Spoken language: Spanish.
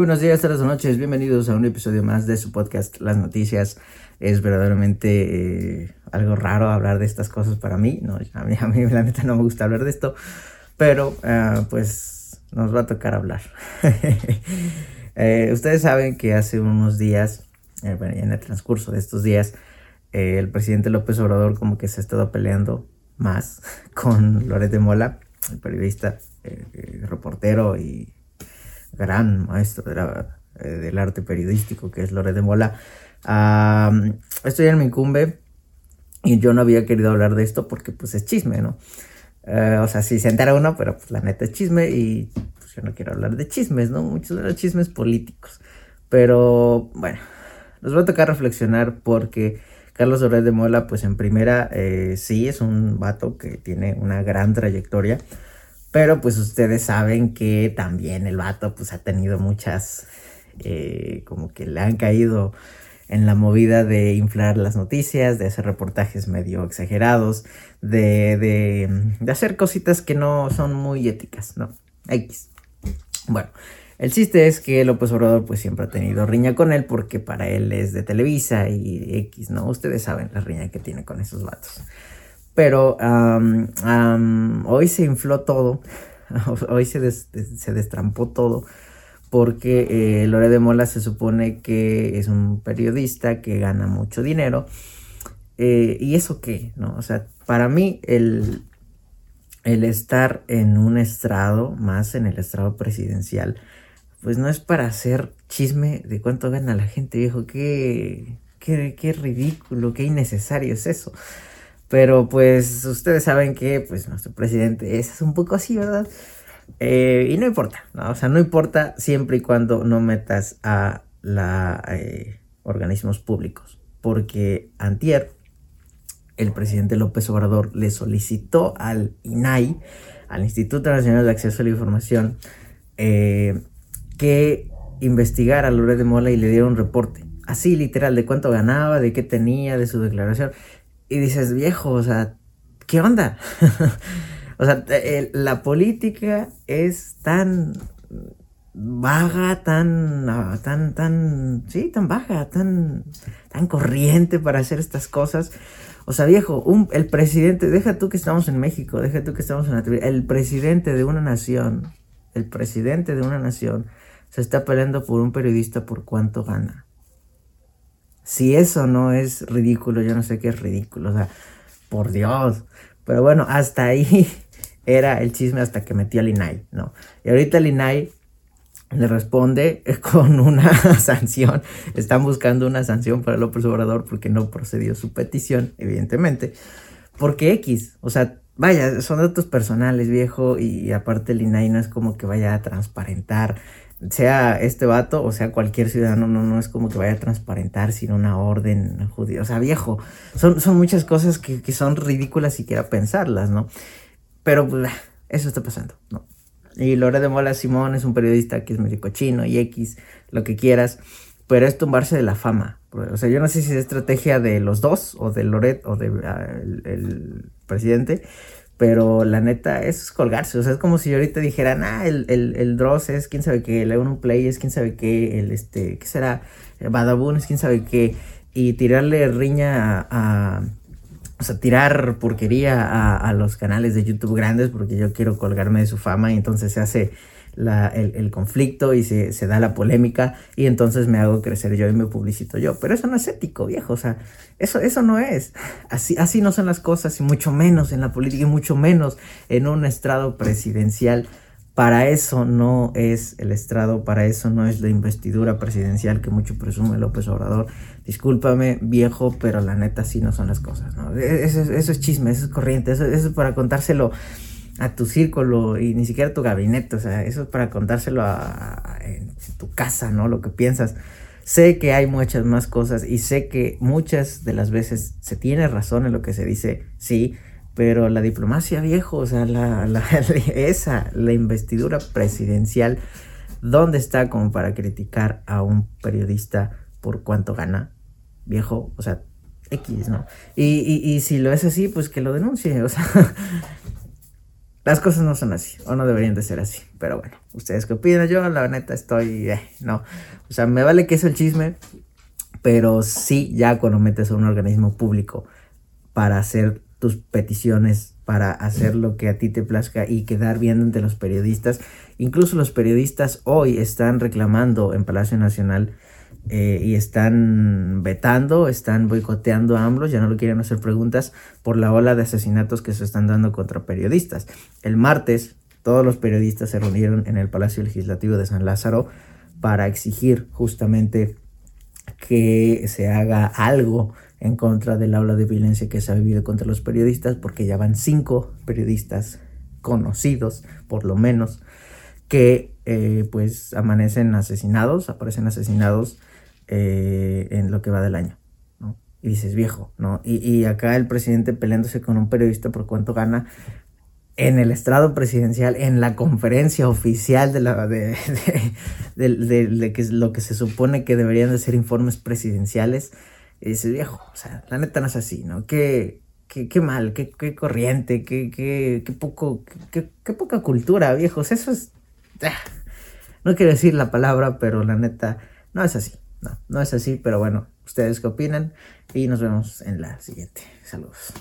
Muy buenos días, tardes o noches, bienvenidos a un episodio más de su podcast Las Noticias. Es verdaderamente eh, algo raro hablar de estas cosas para mí, no, a mí, a mí la neta no me gusta hablar de esto, pero uh, pues nos va a tocar hablar. eh, ustedes saben que hace unos días, eh, bueno, en el transcurso de estos días, eh, el presidente López Obrador como que se ha estado peleando más con Loret de Mola, el periodista, eh, reportero y gran maestro eh, del arte periodístico que es Lore de Mola. Uh, esto ya me incumbe y yo no había querido hablar de esto porque pues es chisme, ¿no? Uh, o sea, si se entera uno, pero pues la neta es chisme y pues yo no quiero hablar de chismes, ¿no? Muchos de los chismes políticos. Pero bueno, nos va a tocar reflexionar porque Carlos Lore de Mola, pues en primera, eh, sí es un vato que tiene una gran trayectoria. Pero pues ustedes saben que también el vato pues ha tenido muchas, eh, como que le han caído en la movida de inflar las noticias, de hacer reportajes medio exagerados, de, de, de hacer cositas que no son muy éticas, ¿no? X. Bueno, el chiste es que López Obrador pues siempre ha tenido riña con él porque para él es de Televisa y X, ¿no? Ustedes saben la riña que tiene con esos vatos. Pero hoy se infló todo, hoy se, des, se destrampó todo, porque eh, Lore de Mola se supone que es un periodista que gana mucho dinero. Eh, ¿Y eso qué? ¿no? O sea, para mí el, estar en un estrado, más en el estrado presidencial, pues no es para hacer chisme de cuánto gana la gente, viejo. Qué ridículo, qué innecesario es eso. Pero pues ustedes saben que pues nuestro presidente es un poco así, ¿verdad? Eh, y no importa, ¿no? o sea, no importa siempre y cuando no metas a la eh, organismos públicos. Porque antier el presidente López Obrador le solicitó al INAI, al Instituto Nacional de Acceso a la Información, eh, que investigara a Loret de Mola y le diera un reporte. Así literal, de cuánto ganaba, de qué tenía, de su declaración y dices, viejo, o sea, ¿qué onda? o sea, la política es tan vaga, tan, uh, tan, tan, sí, tan baja, tan, tan corriente para hacer estas cosas. O sea, viejo, un, el presidente, deja tú que estamos en México, deja tú que estamos en la el presidente de una nación, el presidente de una nación se está peleando por un periodista por cuánto gana. Si eso no es ridículo, yo no sé qué es ridículo. O sea, por Dios. Pero bueno, hasta ahí era el chisme hasta que metió al INAI, ¿no? Y ahorita el INAI le responde con una sanción. Están buscando una sanción para López Obrador porque no procedió su petición, evidentemente. Porque X, o sea, vaya, son datos personales, viejo, y aparte el INAI no es como que vaya a transparentar sea este vato o sea cualquier ciudadano, no, no es como que vaya a transparentar sin una orden judía. O sea, viejo, son, son muchas cosas que, que son ridículas siquiera pensarlas, ¿no? Pero pues, eso está pasando, ¿no? Y Lore de Mola Simón es un periodista que es medio cochino y X, lo que quieras, pero es tumbarse de la fama. O sea, yo no sé si es estrategia de los dos, o de Loret, o de uh, el, presidente, pero la neta, es colgarse. O sea, es como si ahorita dijeran, ah, el, el, el Dross es quién sabe qué, el Eون Play es quién sabe qué, el este, ¿qué será? El Badabun es quién sabe qué. Y tirarle riña a, a o sea, tirar porquería a, a, los canales de YouTube grandes porque yo quiero colgarme de su fama y entonces se hace la, el, conflicto y se, da la polémica y entonces me hago crecer yo y me publicito yo. Pero eso no es ético, viejo. O sea, eso, eso no es. Así, así no son las cosas y mucho menos en la política y mucho menos en un estrado presidencial. Para eso no es el estrado, para eso no es la investidura presidencial que mucho presume López Obrador. Discúlpame, viejo, pero la neta sí no son las cosas, ¿no? Eso, eso es chisme, eso es corriente, eso es para contárselo a tu círculo y ni siquiera a tu gabinete, o sea, eso es para contárselo a, a, en tu casa, ¿no? Lo que piensas. Sé que hay muchas más cosas y sé que muchas de las veces se tiene razón en lo que se dice, sí, pero la diplomacia, viejo, o sea, la, la, esa, la investidura presidencial, ¿dónde está como para criticar a un periodista por cuánto gana? Viejo, o sea, X, ¿no? Y, y, y si lo es así, pues que lo denuncie, o sea, las cosas no son así, o no deberían de ser así. Pero bueno, ustedes qué opinan, yo la neta estoy, eh, no. O sea, me vale que es el chisme, pero sí ya cuando metes a un organismo público para hacer tus peticiones, para hacer lo que a ti te plazca y quedar bien ante los periodistas. Incluso los periodistas hoy están reclamando en Palacio Nacional eh, y están vetando, están boicoteando a AMLO, ya no lo quieren hacer preguntas por la ola de asesinatos que se están dando contra periodistas. El martes todos los periodistas se reunieron en el Palacio Legislativo de San Lázaro para exigir justamente que se haga algo en contra del aula de violencia que se ha vivido contra los periodistas, porque ya van cinco periodistas conocidos, por lo menos, que eh, pues amanecen asesinados, aparecen asesinados eh, en lo que va del año. ¿no? Y dices, viejo, ¿no? Y, y acá el presidente peleándose con un periodista por cuánto gana en el estrado presidencial, en la conferencia oficial de, la, de, de, que lo que se supone que deberían de ser informes presidenciales, y dices, viejo, o sea, la neta no es así, ¿no? Qué, qué, qué mal, qué, qué corriente, qué, qué, qué poco, qué, qué, poca cultura, viejos, eso es... No quiero decir la palabra, pero la neta no es así, no, no es así, pero bueno, ustedes qué opinan y nos vemos en la siguiente. Saludos.